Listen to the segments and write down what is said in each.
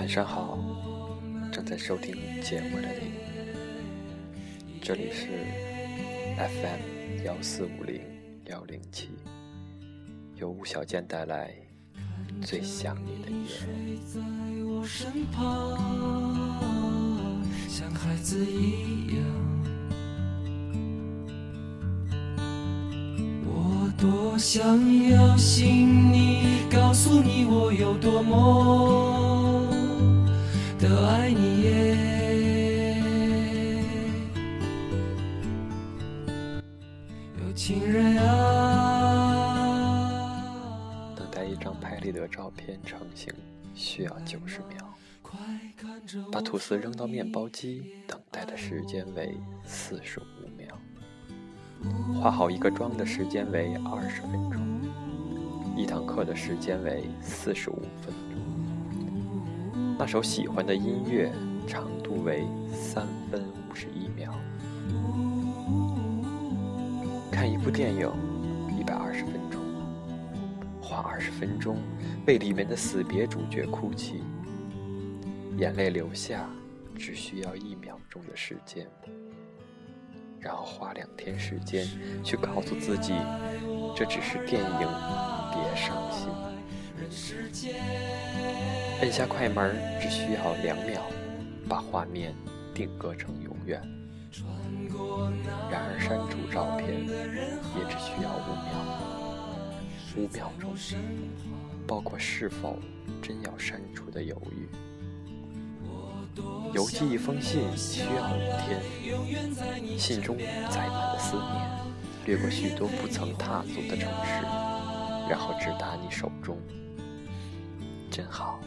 晚上好，正在收听节目的你，这里是 FM 幺四五零幺零七，由吴小健带来最想你的夜。像孩子一样，我多想要信你，告诉你我有多么的爱你耶。有情人啊，等待一张拍立得照片成型需要九十秒。把吐司扔到面包机，等待的时间为四十五秒。化好一个妆的时间为二十分钟。一堂课的时间为四十五分钟。那首喜欢的音乐长度为三分五十一秒。看一部电影一百二十分钟。花二十分钟为里面的死别主角哭泣。眼泪流下，只需要一秒钟的时间，然后花两天时间去告诉自己，这只是电影，别伤心。按下快门只需要两秒，把画面定格成永远。然而删除照片也只需要五秒，五秒钟，包括是否真要删除的犹豫。邮寄一封信需要五天，信中载满了思念，掠过许多不曾踏足的城市，然后直达你手中，真好。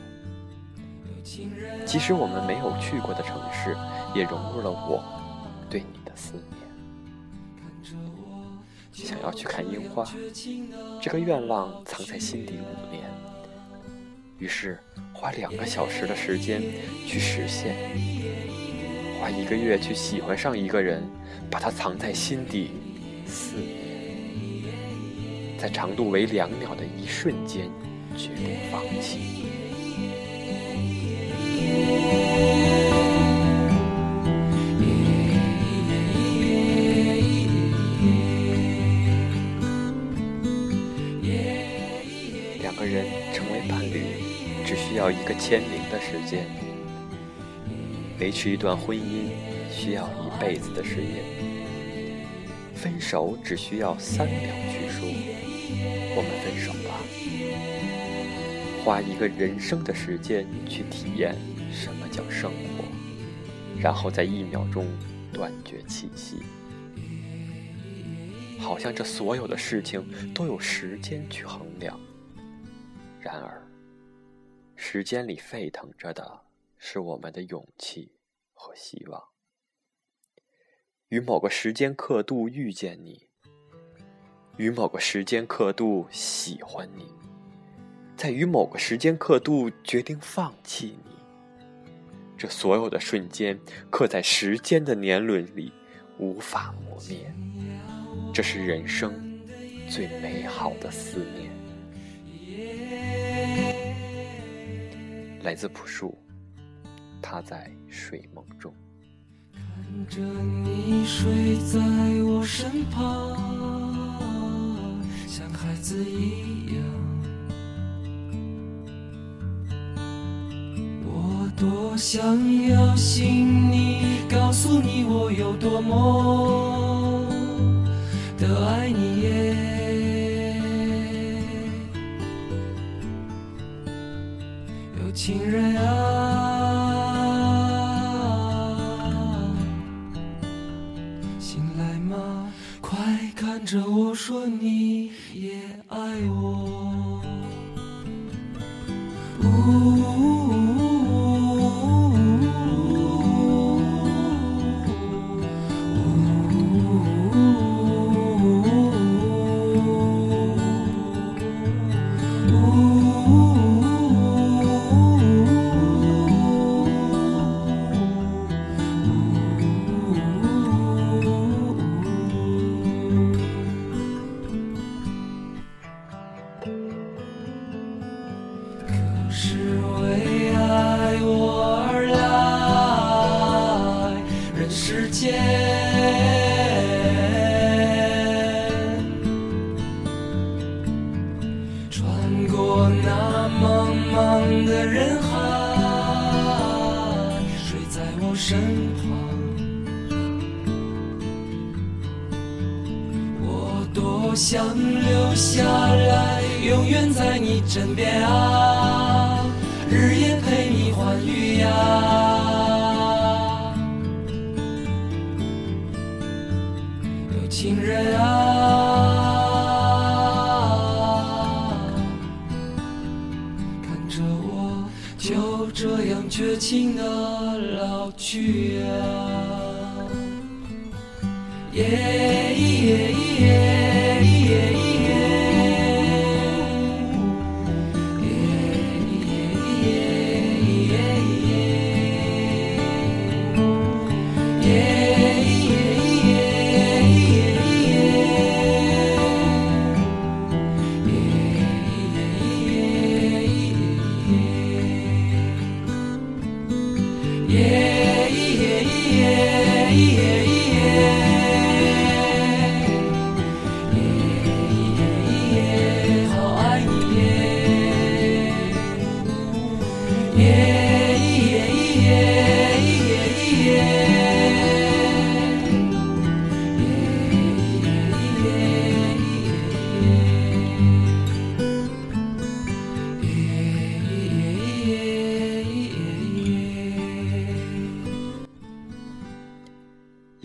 即使我们没有去过的城市，也融入了我对你的思念。想要去看樱花，这个愿望藏在心底五年。于是花两个小时的时间去实现，花一个月去喜欢上一个人，把它藏在心底四年，在长度为两秒的一瞬间决定放弃。两个人成为伴侣。只需要一个签名的时间，维持一段婚姻需要一辈子的时间。分手只需要三秒去说“我们分手吧”，花一个人生的时间去体验什么叫生活，然后在一秒钟断绝气息，好像这所有的事情都有时间去衡量。然而。时间里沸腾着的是我们的勇气和希望。与某个时间刻度遇见你，与某个时间刻度喜欢你，在与某个时间刻度决定放弃你。这所有的瞬间刻在时间的年轮里，无法磨灭。这是人生最美好的思念。来自朴树，他在睡梦中。看着你睡在我身旁，像孩子一样。多想要信你，告诉你我有多么的爱你耶。有情人啊，醒来吗？快看着我说你也爱我。那茫茫的人海谁在我身旁。我多想留下来永远在你枕边啊。日夜陪你欢愉呀。去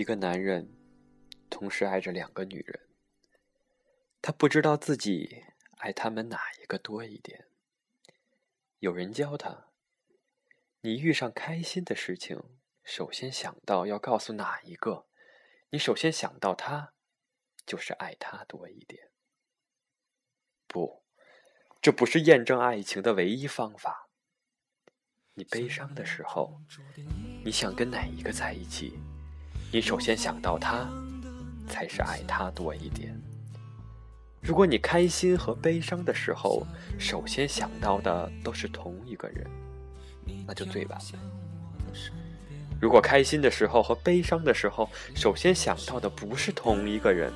一个男人同时爱着两个女人，他不知道自己爱他们哪一个多一点。有人教他：你遇上开心的事情，首先想到要告诉哪一个，你首先想到他，就是爱他多一点。不，这不是验证爱情的唯一方法。你悲伤的时候，你想跟哪一个在一起？你首先想到他，才是爱他多一点。如果你开心和悲伤的时候，首先想到的都是同一个人，那就最完美。如果开心的时候和悲伤的时候，首先想到的不是同一个人，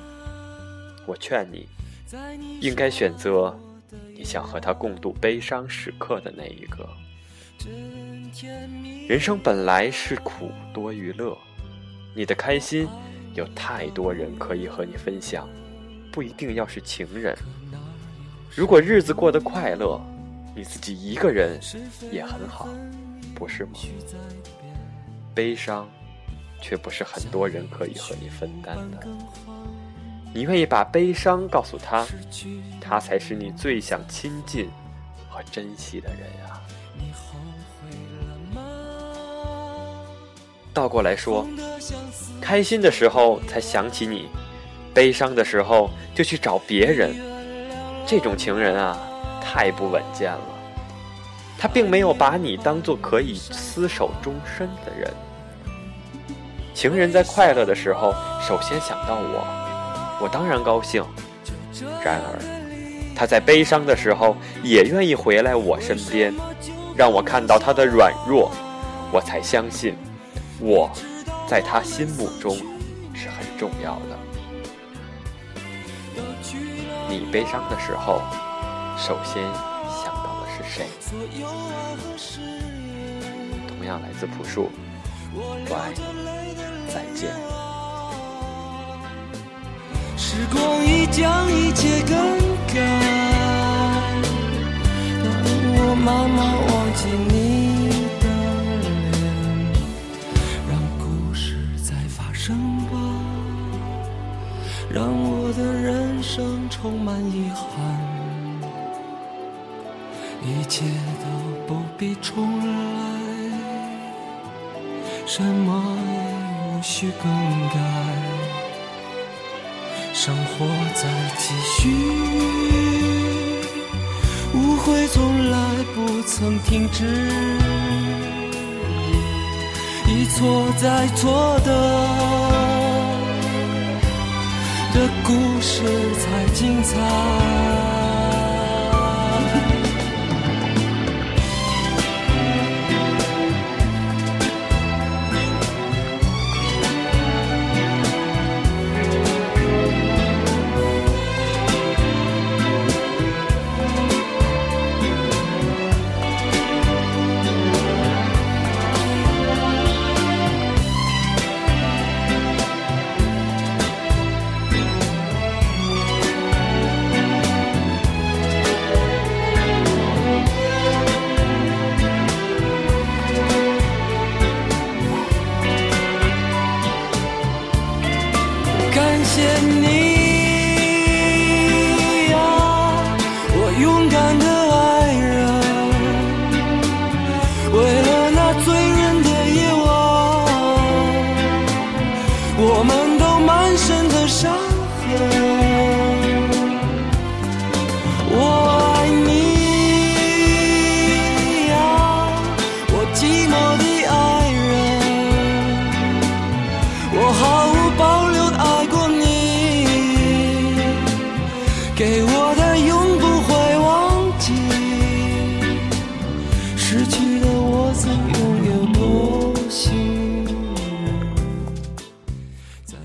我劝你，应该选择你想和他共度悲伤时刻的那一个。人生本来是苦多于乐。你的开心，有太多人可以和你分享，不一定要是情人。如果日子过得快乐，你自己一个人也很好，不是吗？悲伤，却不是很多人可以和你分担的。你愿意把悲伤告诉他，他才是你最想亲近和珍惜的人啊。倒过来说，开心的时候才想起你，悲伤的时候就去找别人，这种情人啊，太不稳健了。他并没有把你当做可以厮守终身的人。情人在快乐的时候，首先想到我，我当然高兴。然而，他在悲伤的时候，也愿意回来我身边，让我看到他的软弱，我才相信。我，在他心目中是很重要的。你悲伤的时候，首先想到的是谁？同样来自朴树，拜，再见。时光已将一切更改，当我慢慢我的人生充满遗憾，一切都不必重来，什么也无需更改。生活在继续，误会从来不曾停止，一错再错的故事才精彩。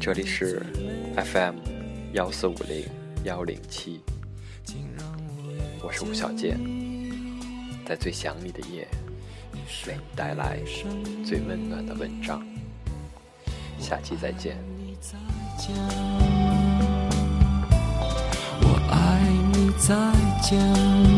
这里是 FM 幺四五零幺零七，我是吴小健，在最想你的夜，为你带来最温暖的文章。下期再见。我爱你，再见。